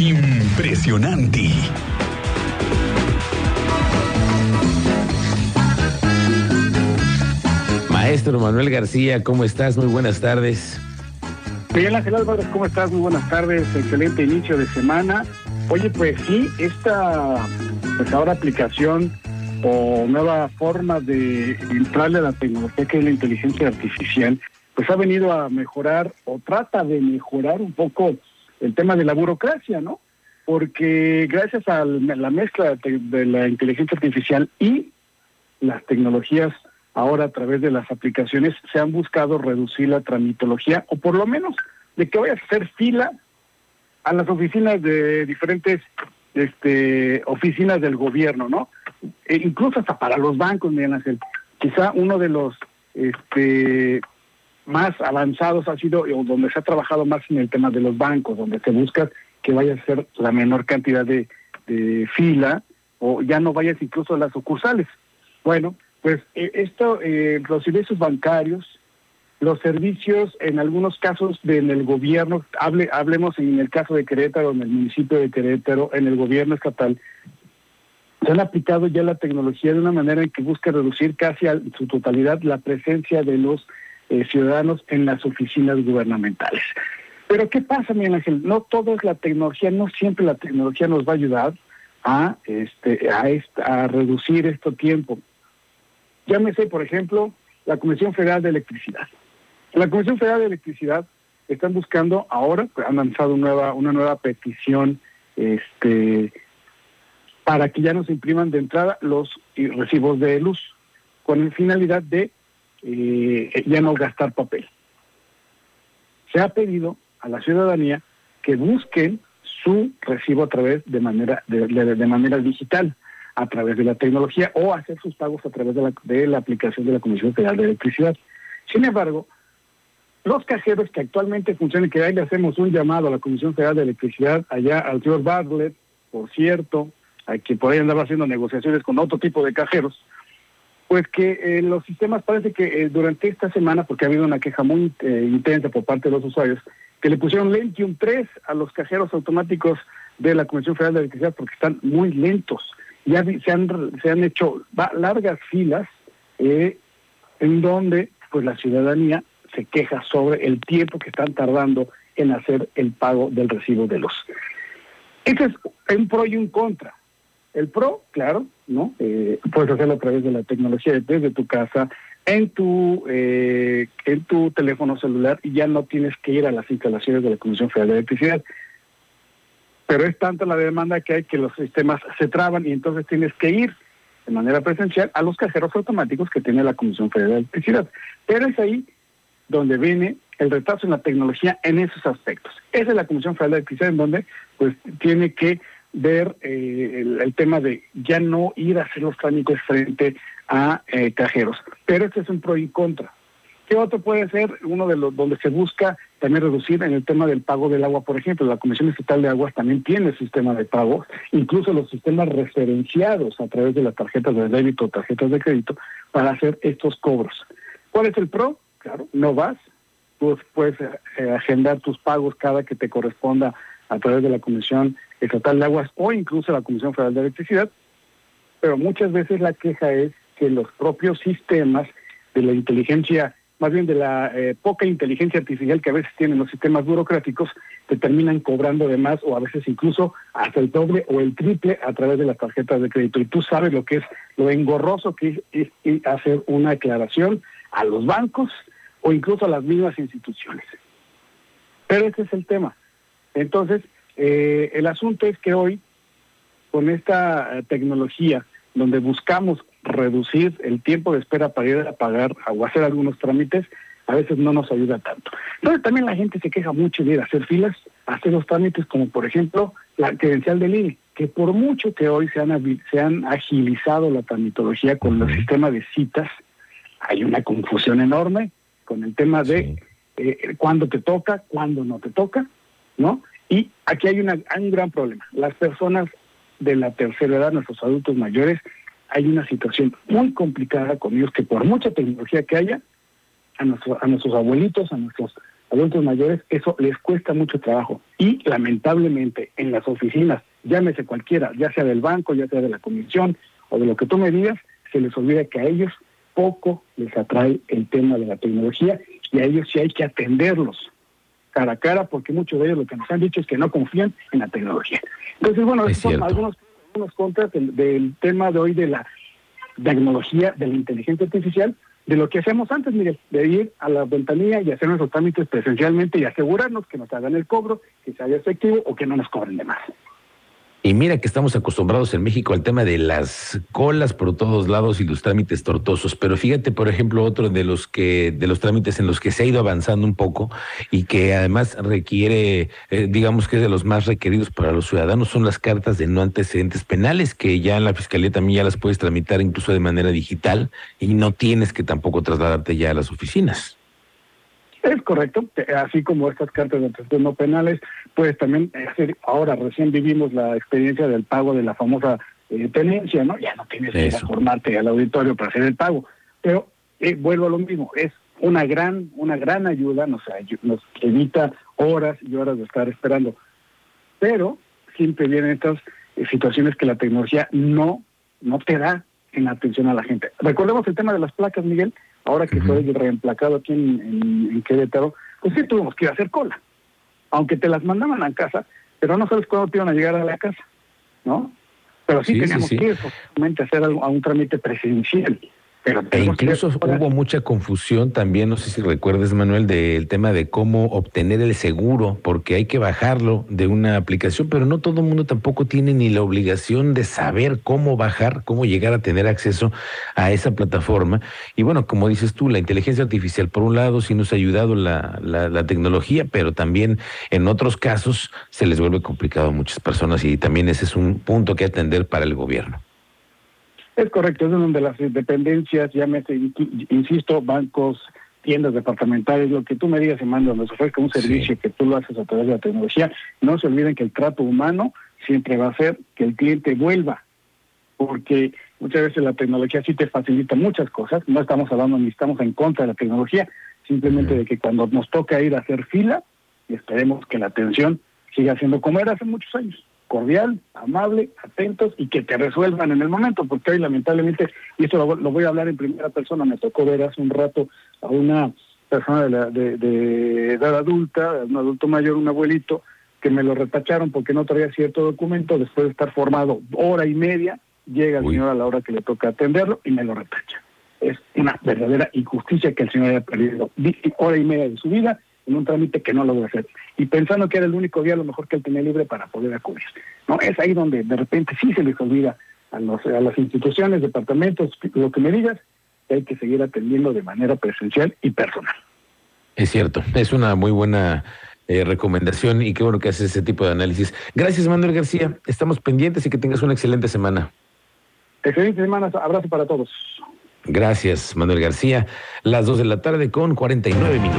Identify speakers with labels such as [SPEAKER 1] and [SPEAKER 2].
[SPEAKER 1] Impresionante.
[SPEAKER 2] Maestro Manuel García, ¿cómo estás? Muy buenas tardes.
[SPEAKER 3] Miguel Ángel Álvarez, ¿cómo estás? Muy buenas tardes, excelente inicio de semana. Oye, pues sí, esta pues ahora aplicación o nueva forma de entrarle a la tecnología que es la inteligencia artificial, pues ha venido a mejorar o trata de mejorar un poco el tema de la burocracia, ¿no? Porque gracias a la mezcla de la inteligencia artificial y las tecnologías ahora a través de las aplicaciones se han buscado reducir la tramitología o por lo menos de que vayas a hacer fila a las oficinas de diferentes este, oficinas del gobierno, ¿no? E incluso hasta para los bancos, Miguel Ángel. Quizá uno de los este, más avanzados ha sido, o donde se ha trabajado más en el tema de los bancos, donde se busca que vaya a ser la menor cantidad de, de fila o ya no vayas incluso a las sucursales. Bueno, pues eh, esto, eh, los servicios bancarios, los servicios en algunos casos en el gobierno, hable, hablemos en el caso de Querétaro, en el municipio de Querétaro, en el gobierno estatal, se han aplicado ya la tecnología de una manera en que busca reducir casi a su totalidad la presencia de los eh, ciudadanos en las oficinas gubernamentales. Pero ¿qué pasa, Miguel Ángel? No todo es la tecnología, no siempre la tecnología nos va a ayudar a, este, a, a reducir este tiempo. Llámese, por ejemplo, la Comisión Federal de Electricidad. La Comisión Federal de Electricidad están buscando ahora, pues, han lanzado nueva, una nueva petición este, para que ya no se impriman de entrada los recibos de luz, con la finalidad de eh, ya no gastar papel. Se ha pedido a la ciudadanía que busquen su recibo a través de manera de, de, manera digital a través de la tecnología o hacer sus pagos a través de la, de la aplicación de la Comisión Federal de Electricidad. Sin embargo, los cajeros que actualmente funcionan, que ahí le hacemos un llamado a la Comisión Federal de Electricidad, allá al señor Bartlett, por cierto, a quien por ahí andaba haciendo negociaciones con otro tipo de cajeros, pues que eh, los sistemas parece que eh, durante esta semana, porque ha habido una queja muy eh, intensa por parte de los usuarios, que le pusieron Lentium 3 a los cajeros automáticos de la Comisión Federal de Electricidad porque están muy lentos ya se han, se han hecho largas filas eh, en donde pues la ciudadanía se queja sobre el tiempo que están tardando en hacer el pago del recibo de luz. Ese es un pro y un contra. El pro, claro, ¿no? Eh, puedes hacerlo a través de la tecnología desde tu casa, en tu, eh, en tu teléfono celular y ya no tienes que ir a las instalaciones de la Comisión Federal de Electricidad pero es tanta la demanda que hay que los sistemas se traban y entonces tienes que ir de manera presencial a los cajeros automáticos que tiene la Comisión Federal de Electricidad. Pero es ahí donde viene el retraso en la tecnología en esos aspectos. Esa es la Comisión Federal de Electricidad en donde pues tiene que ver eh, el, tema de ya no ir a hacer los trámites frente a eh, cajeros. Pero este es un pro y contra. ¿Qué otro puede ser? Uno de los donde se busca también reducir en el tema del pago del agua, por ejemplo. La Comisión Estatal de Aguas también tiene sistema de pago, incluso los sistemas referenciados a través de las tarjetas de débito o tarjetas de crédito para hacer estos cobros. ¿Cuál es el pro? Claro, no vas, tú puedes eh, agendar tus pagos cada que te corresponda a través de la Comisión Estatal de Aguas o incluso la Comisión Federal de Electricidad, pero muchas veces la queja es que los propios sistemas de la inteligencia más bien de la eh, poca inteligencia artificial que a veces tienen los sistemas burocráticos, te terminan cobrando de más o a veces incluso hasta el doble o el triple a través de las tarjetas de crédito. Y tú sabes lo que es lo engorroso que es, es hacer una aclaración a los bancos o incluso a las mismas instituciones. Pero ese es el tema. Entonces, eh, el asunto es que hoy, con esta eh, tecnología, donde buscamos reducir el tiempo de espera para ir a pagar o hacer algunos trámites, a veces no nos ayuda tanto. Entonces también la gente se queja mucho de ir a hacer filas, a hacer los trámites como por ejemplo la credencial del INE, que por mucho que hoy se han, se han agilizado la tramitología con el sistema de citas, hay una confusión enorme con el tema de eh, cuándo te toca, cuándo no te toca, Y aquí hay, un gran problema. Las personas de la tercera edad, nuestros adultos mayores, hay una situación muy complicada con ellos que por mucha tecnología que haya, a nuestros abuelitos, a nuestros adultos mayores, eso les cuesta mucho trabajo. Y lamentablemente en las oficinas, llámese cualquiera, ya sea del banco, ya sea de la comisión o de lo que tú me digas, se les olvida que a ellos poco les atrae el tema de la tecnología y a ellos sí hay que atenderlos cara a cara porque muchos de ellos lo que nos han dicho es que no confían en la tecnología. Entonces, bueno, estos son algunos, algunos contras del, del tema de hoy de la tecnología, de la inteligencia artificial, de lo que hacemos antes, Miguel, de ir a la ventanilla y hacer nuestros trámites presencialmente y asegurarnos que nos hagan el cobro, que sea efectivo o que no nos cobren de más.
[SPEAKER 2] Y mira que estamos acostumbrados en México al tema de las colas por todos lados y los trámites tortosos, pero fíjate, por ejemplo, otro de los que de los trámites en los que se ha ido avanzando un poco y que además requiere, eh, digamos que es de los más requeridos para los ciudadanos son las cartas de no antecedentes penales que ya en la fiscalía también ya las puedes tramitar incluso de manera digital y no tienes que tampoco trasladarte ya a las oficinas.
[SPEAKER 3] Es correcto, así como estas cartas de antecedentes no penales, pues también hacer, ahora recién vivimos la experiencia del pago de la famosa eh, tenencia, ¿no? Ya no tienes que formarte al auditorio para hacer el pago, pero eh, vuelvo a lo mismo, es una gran, una gran ayuda, nos, nos evita horas y horas de estar esperando, pero siempre vienen estas eh, situaciones que la tecnología no, no te da en atención a la gente. Recordemos el tema de las placas, Miguel, ahora que fue reemplacado aquí en, en, Querétaro, pues sí tuvimos que ir a hacer cola, aunque te las mandaban a casa, pero no sabes cuándo te iban a llegar a la casa, ¿no? Pero sí, teníamos que ir a hacer a un trámite presencial.
[SPEAKER 2] Pero e incluso hubo mucha confusión también, no sé si recuerdes Manuel, del tema de cómo obtener el seguro, porque hay que bajarlo de una aplicación, pero no todo el mundo tampoco tiene ni la obligación de saber cómo bajar, cómo llegar a tener acceso a esa plataforma. Y bueno, como dices tú, la inteligencia artificial, por un lado, sí nos ha ayudado la, la, la tecnología, pero también en otros casos se les vuelve complicado a muchas personas y también ese es un punto que atender para el gobierno.
[SPEAKER 3] Es correcto, es donde las dependencias, llámese, insisto, bancos, tiendas departamentales, lo que tú me digas, donde se ofrezca un servicio que tú lo haces a través de la tecnología, no se olviden que el trato humano siempre va a ser que el cliente vuelva, porque muchas veces la tecnología sí te facilita muchas cosas, no estamos hablando ni estamos en contra de la tecnología, simplemente de que cuando nos toca ir a hacer fila, esperemos que la atención siga siendo como era hace muchos años cordial, amable, atentos y que te resuelvan en el momento, porque hoy lamentablemente, y esto lo, voy a hablar en primera persona, me tocó ver hace un rato a una persona de, la, de, edad adulta, un adulto mayor, un abuelito, que me lo retacharon porque no traía cierto documento, después de estar formado hora y media, llega el señor a la hora que le toca atenderlo y me lo retacha. Es una verdadera injusticia que el señor haya perdido hora y media de su vida en un trámite que no lo voy a hacer. Y pensando que era el único día a lo mejor que él tenía libre para poder acudir. ¿no? Es ahí donde de repente sí se les olvida a, los, a las instituciones, departamentos, lo que me digas, que hay que seguir atendiendo de manera presencial y personal.
[SPEAKER 2] Es cierto, es una muy buena eh, recomendación y qué bueno que haces ese tipo de análisis. Gracias, Manuel García. Estamos pendientes y que tengas una excelente semana.
[SPEAKER 3] Excelente semana. Abrazo para todos.
[SPEAKER 2] Gracias, Manuel García. Las dos de la tarde con 49 minutos.